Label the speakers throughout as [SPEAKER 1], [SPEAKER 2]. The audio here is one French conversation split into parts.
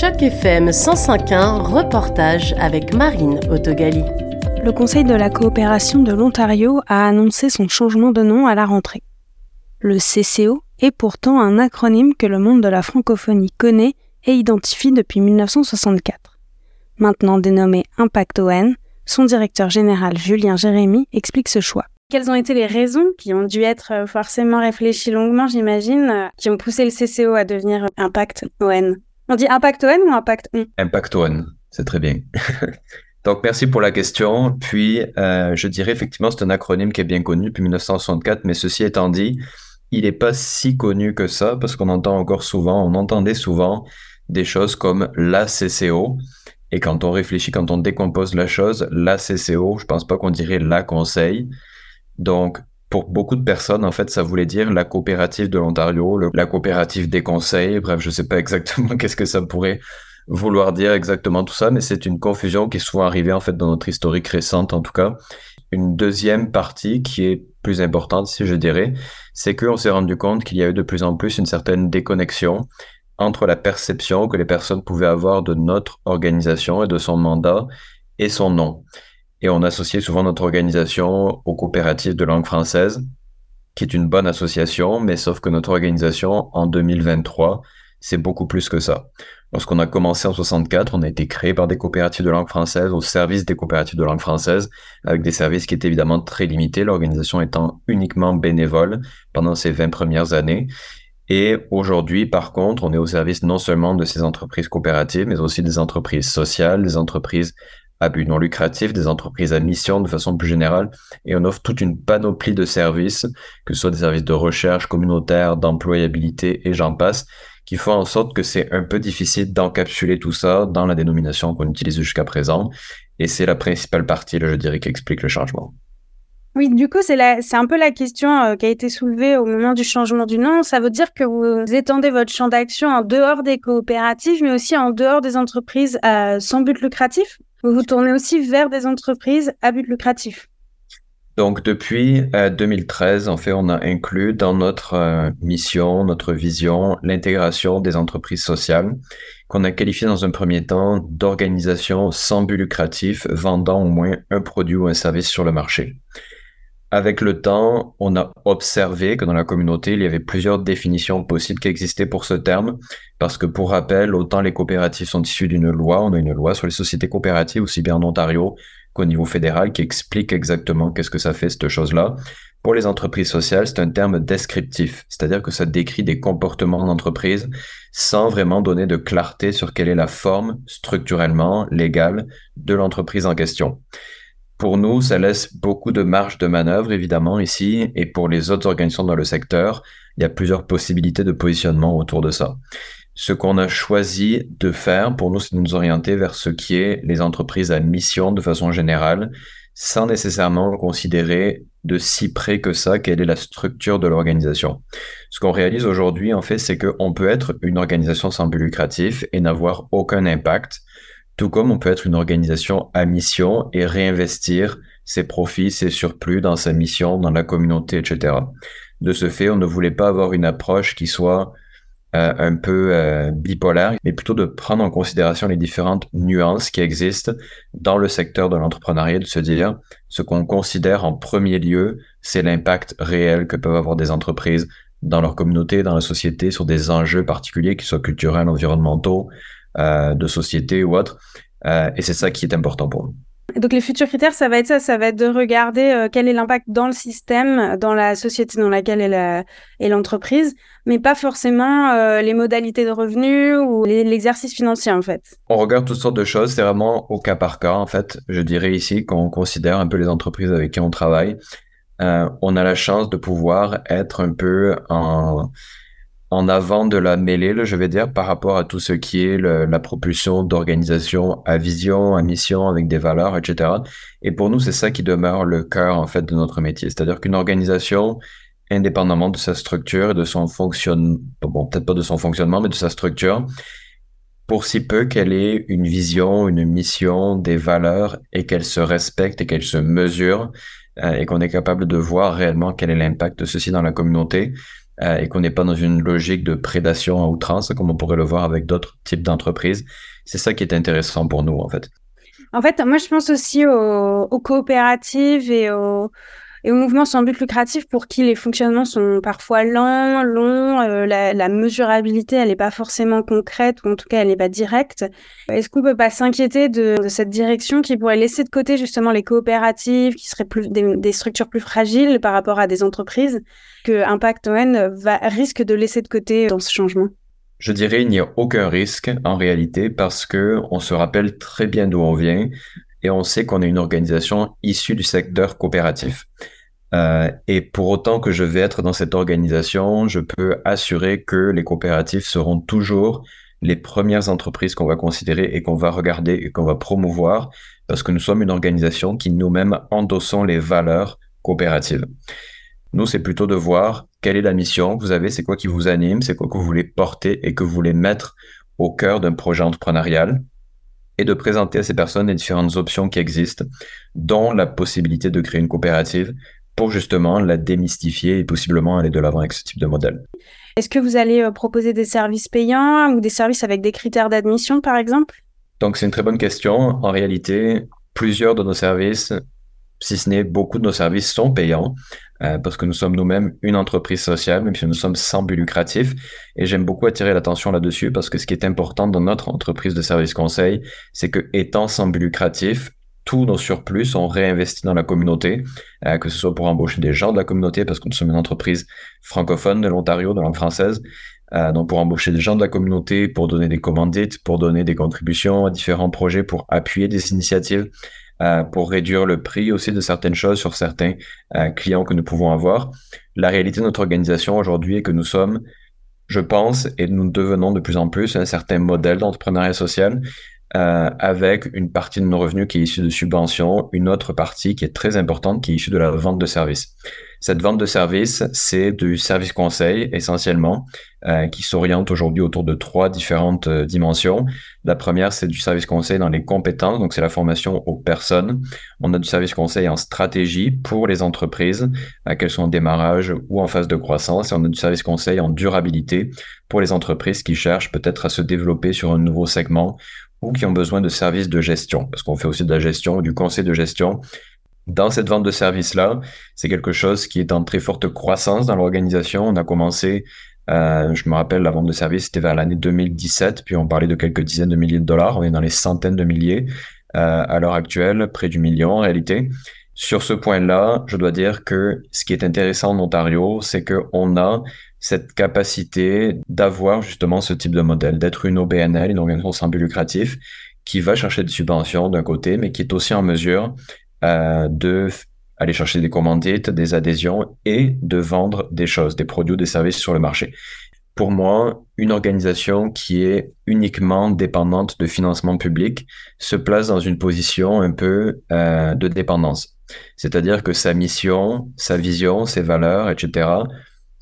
[SPEAKER 1] Choc FM 105.1, reportage avec Marine Autogali.
[SPEAKER 2] Le Conseil de la coopération de l'Ontario a annoncé son changement de nom à la rentrée. Le CCO est pourtant un acronyme que le monde de la francophonie connaît et identifie depuis 1964. Maintenant dénommé Impact ON, son directeur général Julien Jérémy explique ce choix. Quelles ont été les raisons qui ont dû être euh, forcément réfléchies longuement, j'imagine, euh, qui ont poussé le CCO à devenir Impact ON On dit Impact ON ou Impact ON
[SPEAKER 3] Impact ON, c'est très bien. Donc, merci pour la question. Puis, euh, je dirais effectivement, c'est un acronyme qui est bien connu depuis 1964, mais ceci étant dit, il n'est pas si connu que ça parce qu'on entend encore souvent, on entendait souvent des choses comme la CCO. Et quand on réfléchit, quand on décompose la chose, la CCO, je pense pas qu'on dirait la conseil. Donc, pour beaucoup de personnes, en fait, ça voulait dire la coopérative de l'Ontario, la coopérative des conseils. Bref, je sais pas exactement qu'est-ce que ça pourrait vouloir dire exactement tout ça, mais c'est une confusion qui est souvent arrivée, en fait, dans notre historique récente, en tout cas. Une deuxième partie qui est plus importante, si je dirais, c'est qu'on s'est rendu compte qu'il y a eu de plus en plus une certaine déconnexion entre la perception que les personnes pouvaient avoir de notre organisation et de son mandat et son nom. Et on associait souvent notre organisation aux coopératives de langue française, qui est une bonne association, mais sauf que notre organisation, en 2023, c'est beaucoup plus que ça. Lorsqu'on a commencé en 64, on a été créé par des coopératives de langue française au service des coopératives de langue française, avec des services qui étaient évidemment très limités, l'organisation étant uniquement bénévole pendant ces 20 premières années. Et aujourd'hui, par contre, on est au service non seulement de ces entreprises coopératives, mais aussi des entreprises sociales, des entreprises à but non lucratif, des entreprises à mission de façon plus générale, et on offre toute une panoplie de services, que ce soit des services de recherche communautaire, d'employabilité et j'en passe, qui font en sorte que c'est un peu difficile d'encapsuler tout ça dans la dénomination qu'on utilise jusqu'à présent, et c'est la principale partie, je dirais, qui explique le changement.
[SPEAKER 2] Oui, du coup, c'est un peu la question euh, qui a été soulevée au moment du changement du nom. Ça veut dire que vous étendez votre champ d'action en dehors des coopératives, mais aussi en dehors des entreprises euh, sans but lucratif? Vous vous tournez aussi vers des entreprises à but lucratif.
[SPEAKER 3] Donc depuis 2013, euh, en fait, on a inclus dans notre euh, mission, notre vision, l'intégration des entreprises sociales qu'on a qualifié dans un premier temps d'organisations sans but lucratif vendant au moins un produit ou un service sur le marché. Avec le temps, on a observé que dans la communauté, il y avait plusieurs définitions possibles qui existaient pour ce terme, parce que pour rappel, autant les coopératives sont issues d'une loi, on a une loi sur les sociétés coopératives, aussi bien en Ontario qu'au niveau fédéral, qui explique exactement qu'est-ce que ça fait, cette chose-là. Pour les entreprises sociales, c'est un terme descriptif, c'est-à-dire que ça décrit des comportements d'entreprise sans vraiment donner de clarté sur quelle est la forme structurellement légale de l'entreprise en question. Pour nous, ça laisse beaucoup de marge de manœuvre, évidemment, ici, et pour les autres organisations dans le secteur, il y a plusieurs possibilités de positionnement autour de ça. Ce qu'on a choisi de faire, pour nous, c'est de nous orienter vers ce qui est les entreprises à mission de façon générale, sans nécessairement considérer de si près que ça quelle est la structure de l'organisation. Ce qu'on réalise aujourd'hui, en fait, c'est qu'on peut être une organisation sans but lucratif et n'avoir aucun impact tout comme on peut être une organisation à mission et réinvestir ses profits, ses surplus dans sa mission, dans la communauté, etc. De ce fait, on ne voulait pas avoir une approche qui soit euh, un peu euh, bipolaire, mais plutôt de prendre en considération les différentes nuances qui existent dans le secteur de l'entrepreneuriat, de se dire ce qu'on considère en premier lieu, c'est l'impact réel que peuvent avoir des entreprises dans leur communauté, dans la société, sur des enjeux particuliers, qui soient culturels, environnementaux, de société ou autre. Euh, et c'est ça qui est important pour nous.
[SPEAKER 2] Donc les futurs critères, ça va être ça, ça va être de regarder euh, quel est l'impact dans le système, dans la société dans laquelle est l'entreprise, mais pas forcément les modalités de revenus ou l'exercice financier en fait.
[SPEAKER 3] On regarde toutes sortes de choses, c'est vraiment au cas par cas en fait. Je dirais ici qu'on considère un peu les entreprises avec qui on travaille. on a la chance de pouvoir être un peu en en avant de la mêlée, je vais dire, par rapport à tout ce qui est la propulsion d'organisation à vision, à mission, avec des valeurs, etc. Et pour nous, c'est ça qui demeure le cœur, en fait, de notre métier. C'est-à-dire qu'une organisation, indépendamment de sa structure et de son fonctionnement, bon, peut-être pas de son fonctionnement, mais de sa structure, pour si peu qu'elle ait une vision, une mission, des valeurs et qu'elle se respecte et qu'elle se mesure euh, et qu'on est capable de voir réellement quel est l'impact de ceci dans la communauté, euh, et qu'on n'est pas dans une logique de prédation à outrance, comme on pourrait le voir avec d'autres types d'entreprises. C'est ça qui est intéressant pour nous, en fait.
[SPEAKER 2] En fait, moi, je pense aussi aux, aux coopératives et aux, et aux mouvements sans but lucratif pour qui les fonctionnements sont parfois lents, longs, euh, la, mesurabilité, elle n'est pas forcément concrète, ou en tout cas, elle n'est pas directe. Est-ce qu'on peut pas s'inquiéter de, cette direction qui pourrait laisser de côté justement les coopératives, qui seraient des structures plus fragiles par rapport à des entreprises, que Impact ON va, risque de laisser de côté dans ce changement?
[SPEAKER 3] Je dirais il n'y a aucun risque en réalité parce que on se rappelle très bien d'où on vient et on sait qu'on est une organisation issue du secteur coopératif. Euh, et pour autant que je vais être dans cette organisation, je peux assurer que les coopératifs seront toujours les premières entreprises qu'on va considérer et qu'on va regarder et qu'on va promouvoir parce que nous sommes une organisation qui nous-mêmes endossons les valeurs coopératives. Nous, c'est plutôt de voir quelle est la mission que vous avez, c'est quoi qui vous anime, c'est quoi que vous voulez porter et que vous voulez mettre au cœur d'un projet entrepreneurial et de présenter à ces personnes les différentes options qui existent, dont la possibilité de créer une coopérative pour justement la démystifier et possiblement aller de l'avant avec ce type de modèle.
[SPEAKER 2] Est-ce que vous allez euh, proposer des services payants ou des services avec des critères d'admission, par exemple?
[SPEAKER 3] Donc, c'est une très bonne question. En réalité, plusieurs de nos services, si ce n'est beaucoup de nos services, sont payants. Euh, parce que nous sommes nous-mêmes une entreprise sociale, même si nous sommes sans but lucratif. Et j'aime beaucoup attirer l'attention là-dessus parce que ce qui est important dans notre entreprise de service conseil, c'est que étant sans but lucratif, tous nos surplus sont réinvestis dans la communauté, euh, que ce soit pour embaucher des gens de la communauté, parce que nous sommes une entreprise francophone de l'Ontario, de langue française, euh, donc pour embaucher des gens de la communauté, pour donner des commandites, pour donner des contributions à différents projets, pour appuyer des initiatives. Euh, pour réduire le prix aussi de certaines choses sur certains euh, clients que nous pouvons avoir. La réalité de notre organisation aujourd'hui est que nous sommes, je pense, et nous devenons de plus en plus un certain modèle d'entrepreneuriat social euh, avec une partie de nos revenus qui est issue de subventions, une autre partie qui est très importante qui est issue de la vente de services. Cette vente de services, c'est du service conseil essentiellement, euh, qui s'oriente aujourd'hui autour de trois différentes euh, dimensions. La première, c'est du service conseil dans les compétences, donc c'est la formation aux personnes. On a du service conseil en stratégie pour les entreprises, euh, qu'elles soient en démarrage ou en phase de croissance. Et on a du service conseil en durabilité pour les entreprises qui cherchent peut-être à se développer sur un nouveau segment ou qui ont besoin de services de gestion, parce qu'on fait aussi de la gestion, du conseil de gestion dans cette vente de services-là, c'est quelque chose qui est en très forte croissance dans l'organisation. On a commencé, euh, je me rappelle, la vente de services, c'était vers l'année 2017, puis on parlait de quelques dizaines de milliers de dollars. On est dans les centaines de milliers euh, à l'heure actuelle, près du million en réalité. Sur ce point-là, je dois dire que ce qui est intéressant en Ontario, c'est qu'on a cette capacité d'avoir justement ce type de modèle, d'être une OBNL, une organisation sans but lucratif, qui va chercher des subventions d'un côté, mais qui est aussi en mesure euh, de aller chercher des commandites, des adhésions et de vendre des choses, des produits ou des services sur le marché. Pour moi, une organisation qui est uniquement dépendante de financement public se place dans une position un peu euh, de dépendance. C'est-à-dire que sa mission, sa vision, ses valeurs, etc.,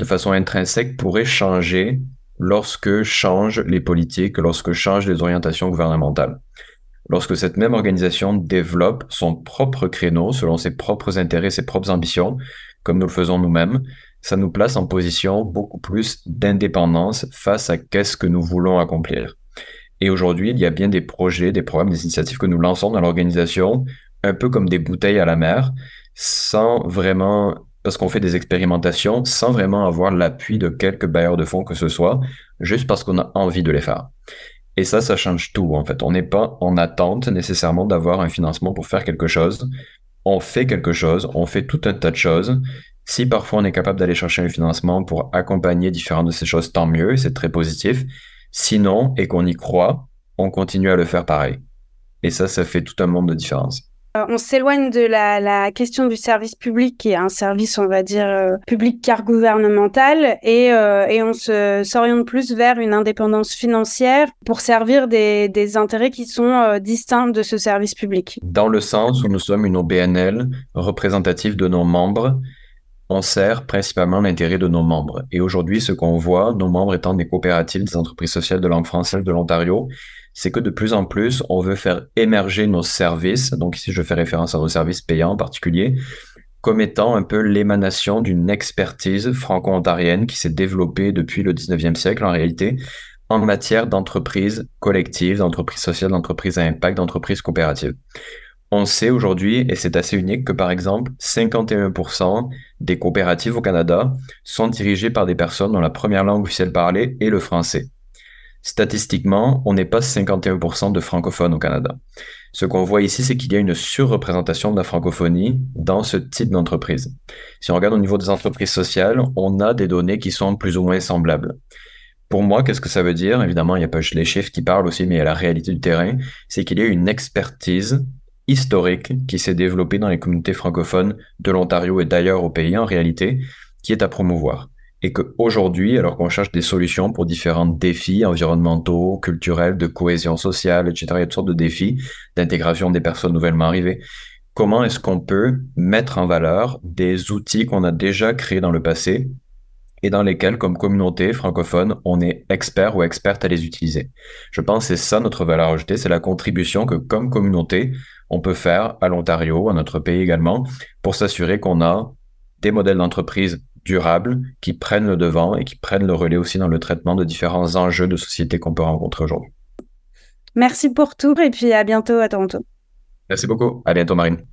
[SPEAKER 3] de façon intrinsèque, pourraient changer lorsque changent les politiques, lorsque changent les orientations gouvernementales. Lorsque cette même organisation développe son propre créneau selon ses propres intérêts, ses propres ambitions, comme nous le faisons nous-mêmes, ça nous place en position beaucoup plus d'indépendance face à qu'est-ce que nous voulons accomplir. Et aujourd'hui, il y a bien des projets, des programmes, des initiatives que nous lançons dans l'organisation, un peu comme des bouteilles à la mer, sans vraiment, parce qu'on fait des expérimentations, sans vraiment avoir l'appui de quelques bailleurs de fonds que ce soit, juste parce qu'on a envie de les faire. Et ça, ça change tout, en fait. On n'est pas en attente nécessairement d'avoir un financement pour faire quelque chose. On fait quelque chose, on fait tout un tas de choses. Si parfois on est capable d'aller chercher un financement pour accompagner différentes de ces choses, tant mieux, c'est très positif. Sinon, et qu'on y croit, on continue à le faire pareil. Et ça, ça fait tout un monde de différence.
[SPEAKER 2] Euh, on s'éloigne de la, question du service public, qui est un service, on va dire, euh, public car gouvernemental, et, euh, et on s'oriente plus vers une indépendance financière pour servir des, intérêts qui sont distincts de ce service public.
[SPEAKER 3] Dans le sens où nous sommes une OBNL représentative de nos membres, on sert principalement l'intérêt de nos membres. Et aujourd'hui, ce qu'on voit, nos membres étant des coopératives, des entreprises sociales de langue française de l'Ontario, c'est que de plus en plus, on veut faire émerger nos services. Donc ici, je fais référence à nos services payants en particulier comme étant un peu l'émanation d'une expertise franco-ontarienne qui s'est développée depuis le 19e siècle en réalité en matière d'entreprise collective, d'entreprise sociale, d'entreprise à impact, d'entreprise coopérative. On sait aujourd'hui, et c'est assez unique, que par exemple, 51% des coopératives au Canada sont dirigées par des personnes dont la première langue officielle parlée est le français. Statistiquement, on n'est pas 51% de francophones au Canada. Ce qu'on voit ici, c'est qu'il y a une surreprésentation de la francophonie dans ce type d'entreprise. Si on regarde au niveau des entreprises sociales, on a des données qui sont plus ou moins semblables. Pour moi, qu'est-ce que ça veut dire? Évidemment, il n'y a pas juste les chiffres qui parlent aussi, mais il y a la réalité du terrain. C'est qu'il y a une expertise historique qui s'est développée dans les communautés francophones de l'Ontario et d'ailleurs au pays en réalité, qui est à promouvoir et qu'aujourd'hui, alors qu'on cherche des solutions pour différents défis environnementaux, culturels, de cohésion sociale, etc., il y a toutes sortes de défis d'intégration des personnes nouvellement arrivées. Comment est-ce qu'on peut mettre en valeur des outils qu'on a déjà créés dans le passé et dans lesquels, comme communauté francophone, on est expert ou experte à les utiliser? Je pense que c'est ça notre valeur ajoutée, c'est la contribution que, comme communauté, on peut faire à l'Ontario, à notre pays également, pour s'assurer qu'on a des modèles d'entreprise durables qui prennent le devant et qui prennent le relais aussi dans le traitement de différents enjeux de société qu'on peut rencontrer aujourd'hui.
[SPEAKER 2] Merci pour tout et puis à bientôt à Toronto.
[SPEAKER 3] Merci beaucoup. À bientôt, Marine.